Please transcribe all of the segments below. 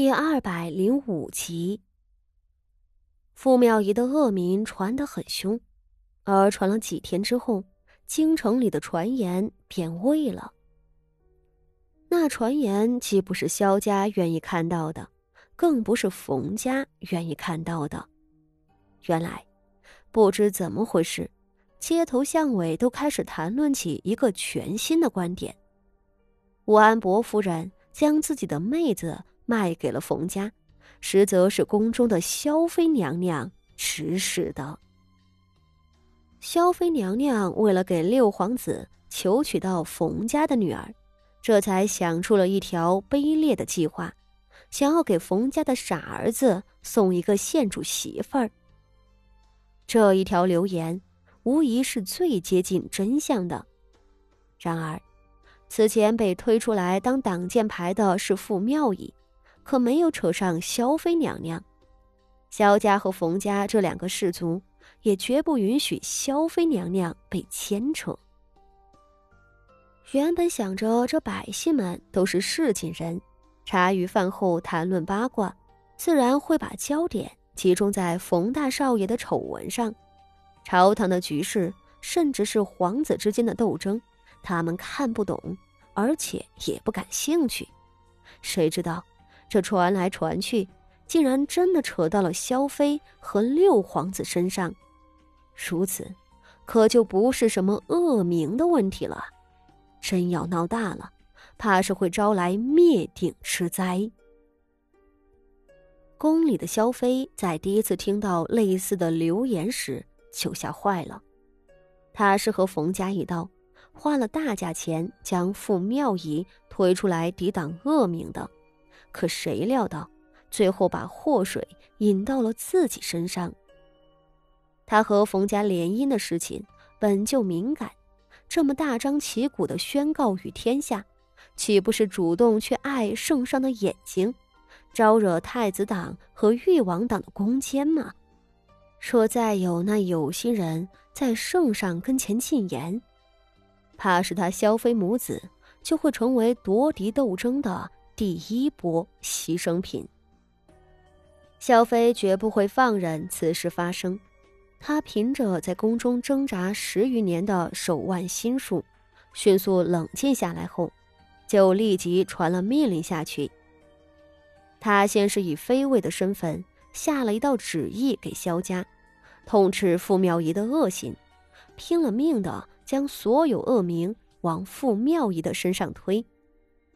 第二百零五集，傅妙仪的恶名传得很凶，而传了几天之后，京城里的传言变味了。那传言既不是萧家愿意看到的，更不是冯家愿意看到的。原来，不知怎么回事，街头巷尾都开始谈论起一个全新的观点：武安伯夫人将自己的妹子。卖给了冯家，实则是宫中的萧妃娘娘指使的。萧妃娘娘为了给六皇子求娶到冯家的女儿，这才想出了一条卑劣的计划，想要给冯家的傻儿子送一个县主媳妇儿。这一条流言，无疑是最接近真相的。然而，此前被推出来当挡箭牌的是傅妙仪。可没有扯上萧妃娘娘，萧家和冯家这两个氏族也绝不允许萧妃娘娘被牵扯。原本想着这百姓们都是市井人，茶余饭后谈论八卦，自然会把焦点集中在冯大少爷的丑闻上，朝堂的局势，甚至是皇子之间的斗争，他们看不懂，而且也不感兴趣。谁知道？这传来传去，竟然真的扯到了萧妃和六皇子身上，如此，可就不是什么恶名的问题了。真要闹大了，怕是会招来灭顶之灾。宫里的萧妃在第一次听到类似的流言时，就吓坏了。她是和冯家一道，花了大价钱将傅妙仪推出来抵挡恶名的。可谁料到，最后把祸水引到了自己身上。他和冯家联姻的事情本就敏感，这么大张旗鼓的宣告于天下，岂不是主动去碍圣上的眼睛，招惹太子党和誉王党的攻坚吗？说再有那有心人在圣上跟前进言，怕是他萧妃母子就会成为夺嫡斗争的。第一波牺牲品。萧妃绝不会放任此事发生，她凭着在宫中挣扎十余年的手腕心术，迅速冷静下来后，就立即传了命令下去。他先是以妃位的身份下了一道旨意给萧家，痛斥傅妙仪的恶行，拼了命的将所有恶名往傅妙仪的身上推。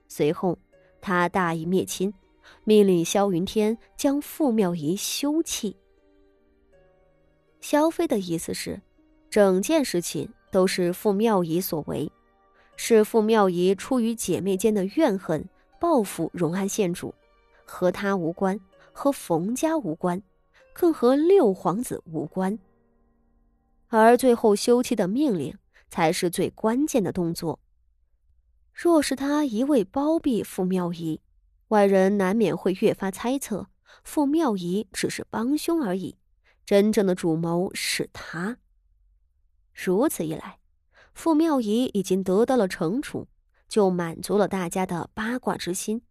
随后。他大义灭亲，命令萧云天将傅妙仪休弃。萧妃的意思是，整件事情都是傅妙仪所为，是傅妙仪出于姐妹间的怨恨报复荣安县主，和他无关，和冯家无关，更和六皇子无关。而最后休妻的命令才是最关键的动作。若是他一味包庇傅妙仪，外人难免会越发猜测傅妙仪只是帮凶而已，真正的主谋是他。如此一来，傅妙仪已经得到了惩处，就满足了大家的八卦之心，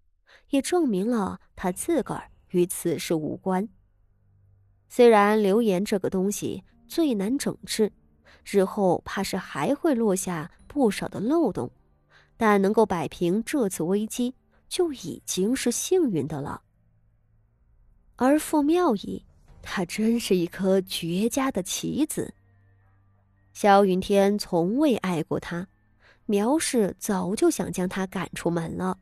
也证明了他自个儿与此事无关。虽然流言这个东西最难整治，日后怕是还会落下不少的漏洞。但能够摆平这次危机，就已经是幸运的了。而傅妙仪，她真是一颗绝佳的棋子。萧云天从未爱过她，苗氏早就想将她赶出门了。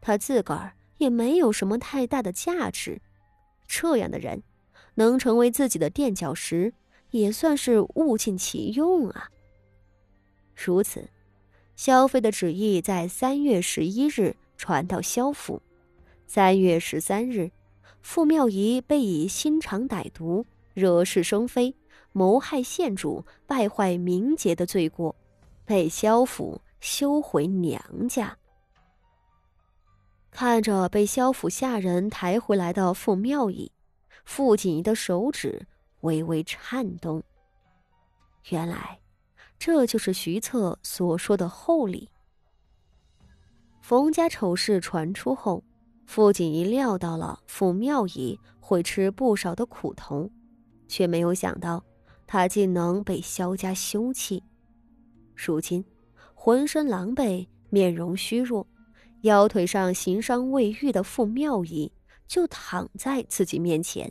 他自个儿也没有什么太大的价值，这样的人，能成为自己的垫脚石，也算是物尽其用啊。如此。萧妃的旨意在三月十一日传到萧府，三月十三日，傅妙仪被以心肠歹毒、惹是生非、谋害县主、败坏名节的罪过，被萧府休回娘家。看着被萧府下人抬回来的傅妙仪，傅锦仪的手指微微颤动。原来。这就是徐策所说的厚礼。冯家丑事传出后，傅锦仪料到了傅妙仪会吃不少的苦头，却没有想到他竟能被萧家休弃。如今，浑身狼狈、面容虚弱、腰腿上形伤未愈的傅妙仪就躺在自己面前，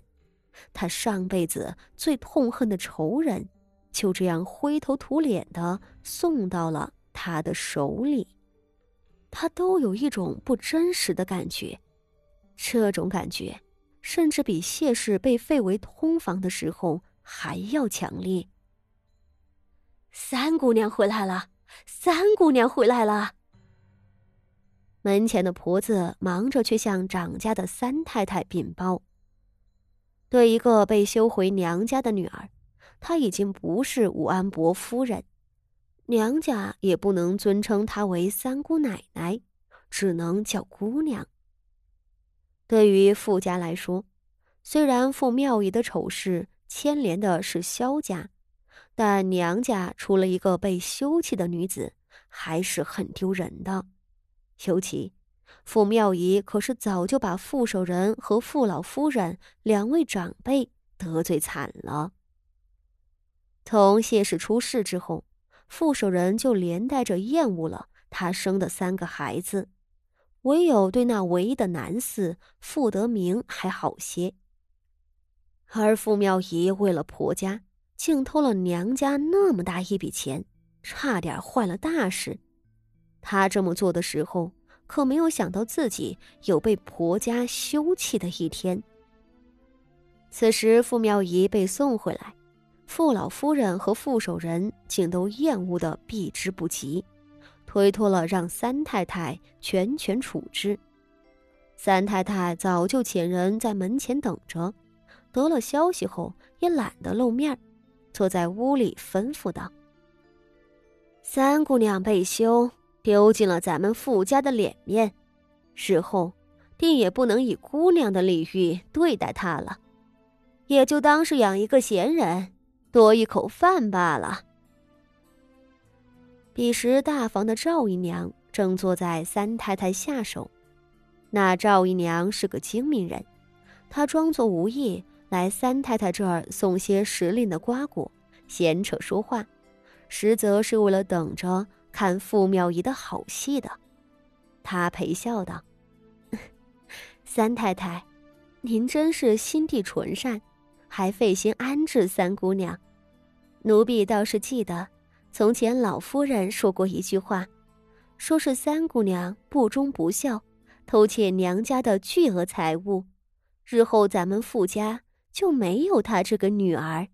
他上辈子最痛恨的仇人，就这样灰头土脸的送到了他的手里。他都有一种不真实的感觉，这种感觉甚至比谢氏被废为通房的时候还要强烈。三姑娘回来了。三姑娘回来了。门前的婆子忙着去向长家的三太太禀报。对一个被休回娘家的女儿，她已经不是武安伯夫人，娘家也不能尊称她为三姑奶奶，只能叫姑娘。对于傅家来说，虽然傅妙仪的丑事牵连的是萧家。但娘家出了一个被休弃的女子，还是很丢人的。尤其傅妙仪可是早就把傅守仁和傅老夫人两位长辈得罪惨了。从谢氏出事之后，傅守仁就连带着厌恶了他生的三个孩子，唯有对那唯一的男嗣傅德明还好些。而傅妙仪为了婆家。竟偷了娘家那么大一笔钱，差点坏了大事。他这么做的时候，可没有想到自己有被婆家休弃的一天。此时，傅妙仪被送回来，傅老夫人和傅守仁竟都厌恶的避之不及，推脱了让三太太全权处置。三太太早就遣人在门前等着，得了消息后也懒得露面。坐在屋里，吩咐道：“三姑娘被休，丢尽了咱们傅家的脸面，日后定也不能以姑娘的礼遇对待她了，也就当是养一个闲人，多一口饭罢了。”彼时，大房的赵姨娘正坐在三太太下手。那赵姨娘是个精明人，她装作无意。来三太太这儿送些时令的瓜果，闲扯说话，实则是为了等着看傅妙仪的好戏的。她陪笑道：“ 三太太，您真是心地纯善，还费心安置三姑娘。奴婢倒是记得，从前老夫人说过一句话，说是三姑娘不忠不孝，偷窃娘家的巨额财物，日后咱们傅家。”就没有她这个女儿。